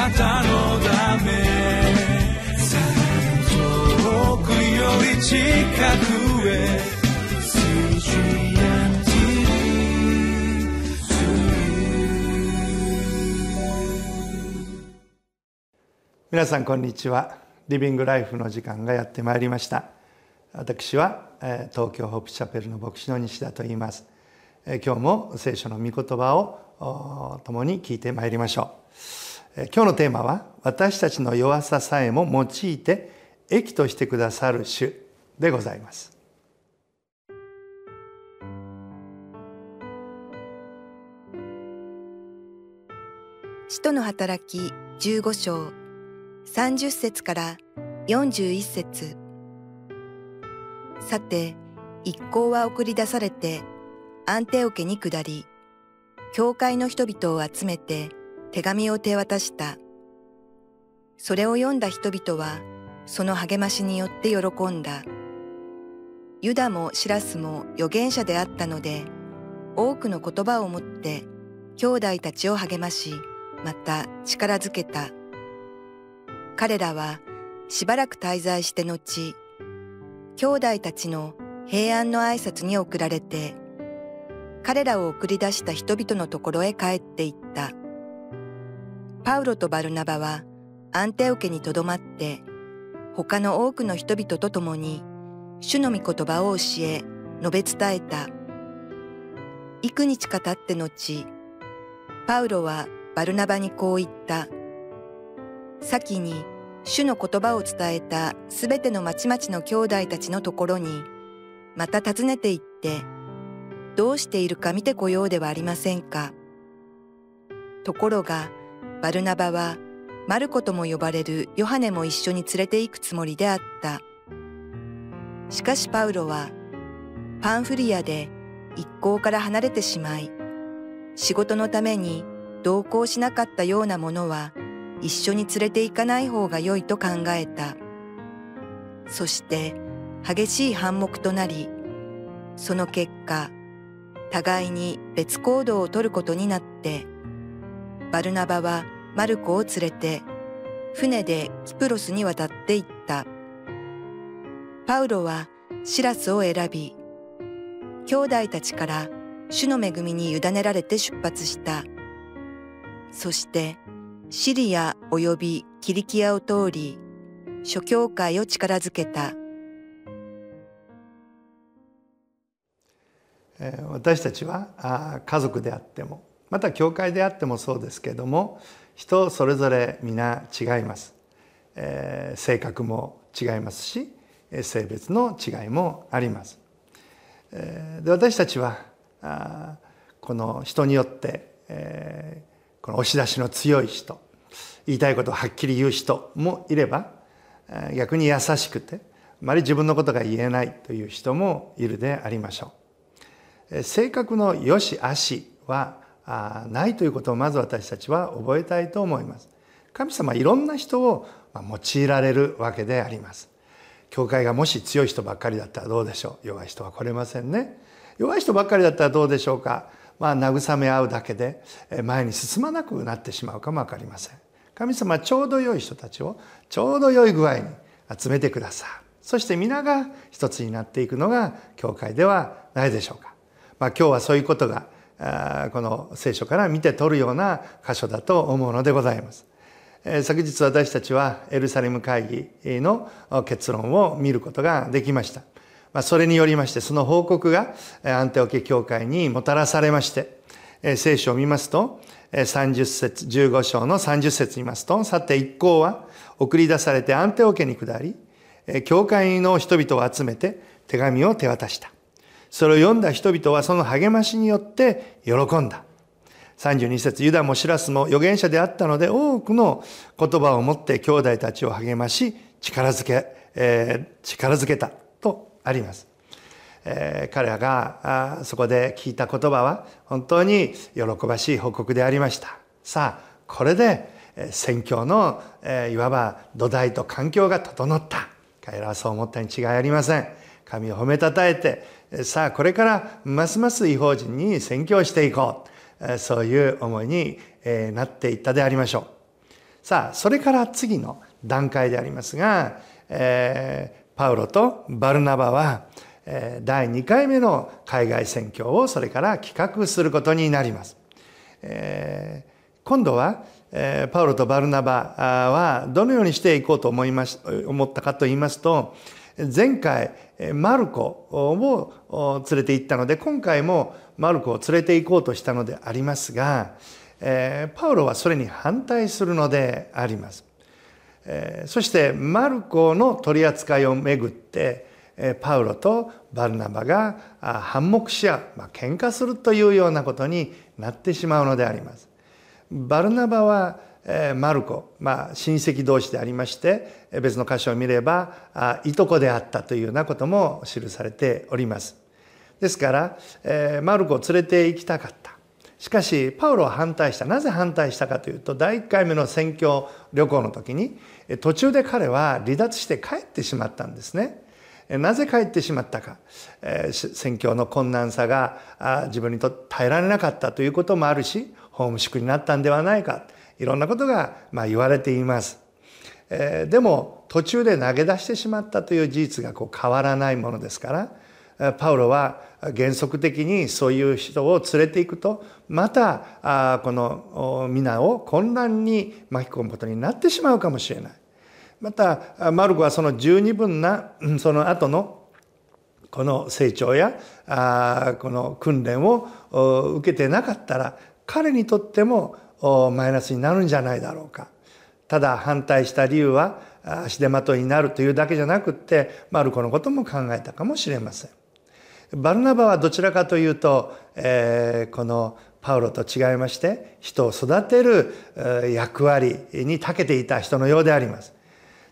なたのため遠くより近くへ皆さんこんにちは。リビングライフの時間がやってまいりました。私は東京ホープチャペルの牧師の西田と言います。今日も聖書の御言葉を共に聞いてまいりましょう。今日のテーマは私たちの弱ささえも用いて益としてくださる主でございます。使徒の働き15章30節から41節。さて一行は送り出されてアンテオ家に下り教会の人々を集めて手紙を手渡した。それを読んだ人々はその励ましによって喜んだ。ユダもシラスも預言者であったので多くの言葉を持って兄弟たちを励ましまた力づけた。彼らはしばらく滞在して後、兄弟たちの平安の挨拶に送られて、彼らを送り出した人々のところへ帰っていった。パウロとバルナバはアンテオ家にとどまって、他の多くの人々と共に主の御言葉を教え、述べ伝えた。幾日か経って後、パウロはバルナバにこう言った。先に主の言葉を伝えたすべての町々の兄弟たちのところに、また訪ねて行って、どうしているか見てこようではありませんか。ところが、バルナバは、マルコとも呼ばれるヨハネも一緒に連れて行くつもりであった。しかしパウロは、パンフリアで一行から離れてしまい、仕事のために同行しなかったようなものは一緒に連れて行かない方が良いと考えた。そして激しい反目となり、その結果、互いに別行動をとることになって、バルナバはマルコを連れて、船でキプロスに渡っていった。パウロはシラスを選び、兄弟たちから主の恵みに委ねられて出発した。そしてシリア及びキリキアを通り、諸教会を力づけた。私たちは家族であってもまた教会であってもそうですけれども人それぞれ皆違います、えー、性格も違いますし性別の違いもあります、えー、で私たちはあこの人によって、えこの押し出しの強い人言いたいことをはっきり言う人もいれば逆に優しくてあまり自分のことが言えないという人もいるでありましょう。性格の良し悪しはないということをまず私たちは覚えたいと思います神様はいろんな人を用いられるわけであります教会がもし強い人ばっかりだったらどうでしょう？弱い人は来れませんね弱い人ばっかりだったらどうでしょうか？まあ、慰め合うだけで前に進まなくなってしまうかも分かりません。神様はちょうど良い人たちをちょうど良い具合に集めてくださる。そして皆が一つになっていくのが教会ではないでしょうか。まあ、今日はそういうことがこの聖書から見て取るような箇所だと思うのでございます。昨日私たちはエルサレム会議の結論を見ることができました。それによりまして、その報告がアンテオケ教会にもたらされまして、聖書を見ますと、30節、15章の30節見ますと、さて一行は送り出されてアンテオケに下り、教会の人々を集めて手紙を手渡した。それを読んだ人々はその励ましによって喜んだ。32節ユダもシラスも預言者であったので多くの言葉を持って兄弟たちを励まし力づけ、えー、力づけたとあります。えー、彼らがあそこで聞いた言葉は本当に喜ばしい報告でありました。さあ、これで宣教の、えー、いわば土台と環境が整った。彼らはそう思ったに違いありません。神を褒めたたえて、さあこれからますます違法人に宣教していこう。そういう思いになっていったでありましょう。さあそれから次の段階でありますが、えー、パウロとバルナバは第2回目の海外宣教をそれから企画することになります。えー、今度はパウロとバルナバはどのようにしていこうと思いまし思ったかと言いますと前回マルコを連れて行ったので今回もマルコを連れて行こうとしたのでありますがえパウロはそれに反対するのであります。えそしてマルコの取り扱いをめぐってえパウロとバルナバが反目し合う、まあ、喧嘩するというようなことになってしまうのであります。バルナバはマルコ、まあ、親戚同士でありまして別の箇所を見ればいとこであったというようなことも記されております。ですからマルコを連れて行きたかった。しかしパウロは反対したなぜ反対したかというと第1回目の宣教旅行の時に途中で彼は離脱して帰ってしまったんですね。なぜ帰ってしまったか、宣教の困難さが自分にと耐えられなかったということもあるしホームシックになったんではないかいろんなことがまあ言われています。えでも途中で投げ出してしまったという事実がこう変わらないものですからパウロは原則的にそういう人を連れていくとまたあこの皆を混乱に巻き込むことになってしまうかもしれない。またマルコはその十二分なその後のこの成長やあこの訓練を受けてなかったら彼にとってもマイナスになるんじゃないだろうか。ただ反対した理由は足手まといになるというだけじゃなくってマルコのことも考えたかもしれません。バルナバはどちらかというと、えー、このパウロと違いまして人を育てる役割に長けていた人のようであります。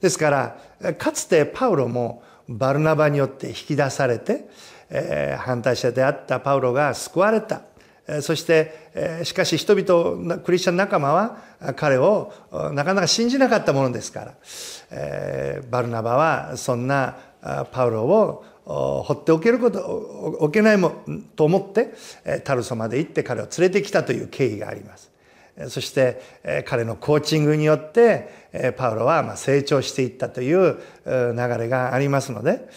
ですからかつてパウロもバルナバによって引き出されて、えー、反対者であったパウロが救われた。そしてしかし人々クリスチャン仲間は彼をなかなか信じなかったものですからバルナバはそんなパウロを放っておけることおけないもと思ってタルソまで行って彼を連れてきたという経緯があります。そして彼のコーチングによってパウロは成長していったという流れがありますので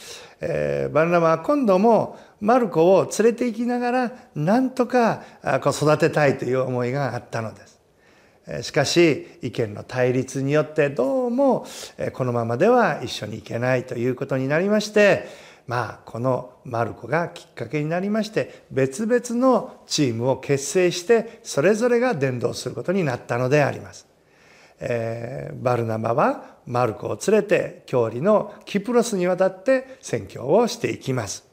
バルナバは今度もマルコを連れて行きながらなんとか育てたいという思いがあったのです。しかし意見の対立によってどうもこのままでは一緒に行けないということになりましてまあこのマルコがきっかけになりまして別々のチームを結成してそれぞれが伝道することになったのであります。えー、バルナマはマルコを連れて郷里のキプロスに渡って宣教をしていきます。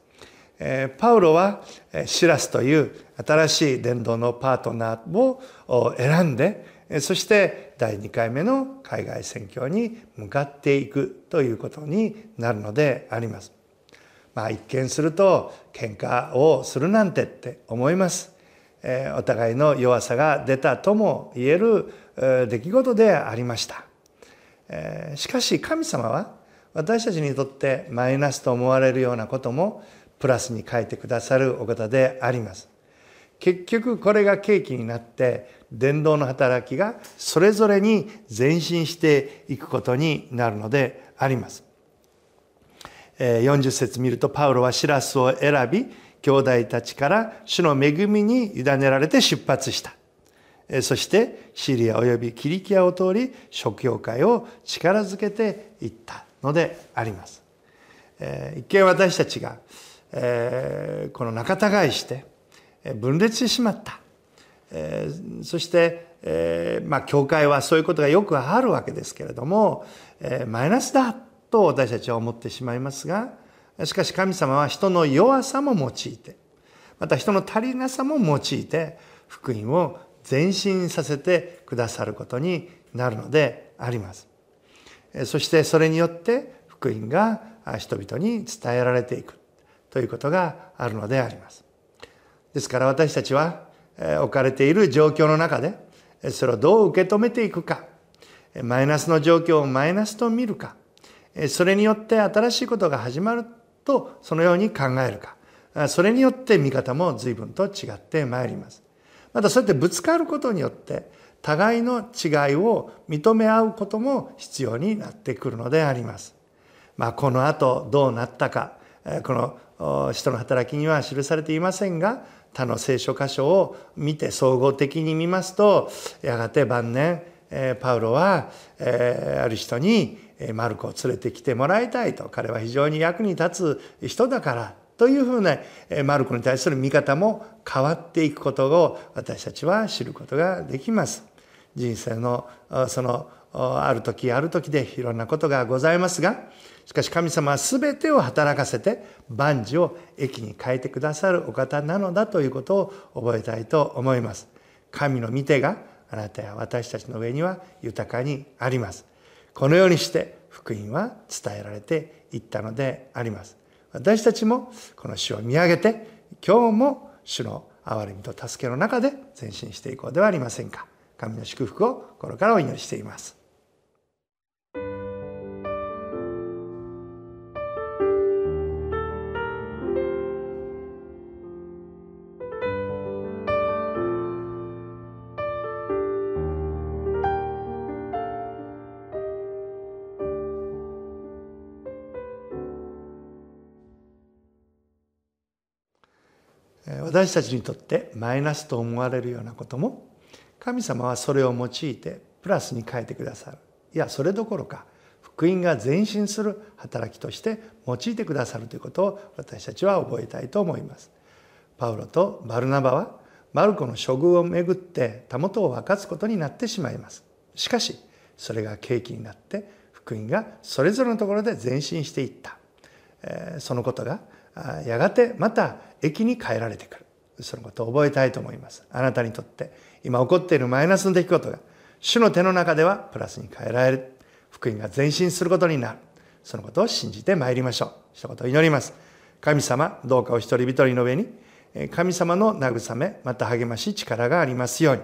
パウロはシラスという新しい伝道のパートナーを選んでそして第2回目の海外宣教に向かっていくということになるのであります。まあ一見すると喧嘩をするなんてって思います。お互いの弱さが出たとも言える出来事でありました。しかし神様は私たちにとってマイナスと思われるようなこともプラスに書いてくださるお方であります。結局これが契機になって伝道の働きがそれぞれに前進していくことになるのであります。40節見るとパウロはシラスを選び兄弟たちから主の恵みに委ねられて出発したそしてシリア及びキリキアを通り諸教会を力づけていったのであります一見私たちがこの仲違いして分裂してしまったそしてまあ教会はそういうことがよくあるわけですけれどもマイナスだと私たちは思ってしまいますがしかし神様は人の弱さも用いてまた人の足りなさも用いて福音を前進させてくださることになるのであります。そしてそれによって福音が人々に伝えられていくということがあるのであります。ですから私たちは置かれている状況の中でそれをどう受け止めていくかマイナスの状況をマイナスと見るかそれによって新しいことが始まるとそのように考えるかそれによって見方も随分と違ってまいりますまたそうやってぶつかることによって互いの違いを認め合うことも必要になってくるのであります。まあ、この後どうなったかこの人の働きには記されていませんが他の聖書箇所を見て総合的に見ますとやがて晩年パウロはある人にマルコを連れてきてもらいたいと彼は非常に役に立つ人だからというふうなマルコに対する見方も変わっていくことを私たちは知ることができます。人生のそのある時ある時でいろんなことがございますがしかし神様は全てを働かせて万事を益に変えてくださるお方なのだということを覚えたいと思います。神の御手があなたや私たちの上には豊かにあります。このようにして福音は伝えられていったのであります。私たちもこの主を見上げて今日も主の憐れみと助けの中で前進していこうではありませんか。神の祝福を心からお祈りしています。私たちにとってマイナスと思われるようなことも神様はそれを用いてプラスに変えてくださる。いやそれどころか福音が前進する働きとして用いてくださるということを私たちは覚えたいと思います。パウロとバルナバはマルコの処遇をめぐってたもとを分かつことになってしまいます。しかしそれが契機になって福音がそれぞれのところで前進していった。そのことがやがてまた駅に変えられてくる。そのことを覚えたいと思います。あなたにとって今起こっているマイナスの出来事が主の手の中ではプラスに変えられる。福音が前進することになる。そのことを信じてまいりましょう。一言祈ります。神様どうかお一人一人の上に神様の慰めまた励まし力がありますように。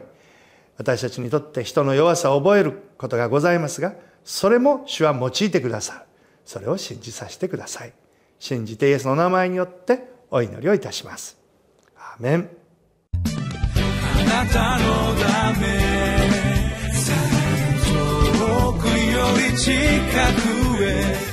私たちにとって人の弱さを覚えることがございますがそれも主は用いてくださる。それを信じさせてください。信じてイエスの名前によってお祈りをいたします。ーメン。あなたのため遠くより近くへ。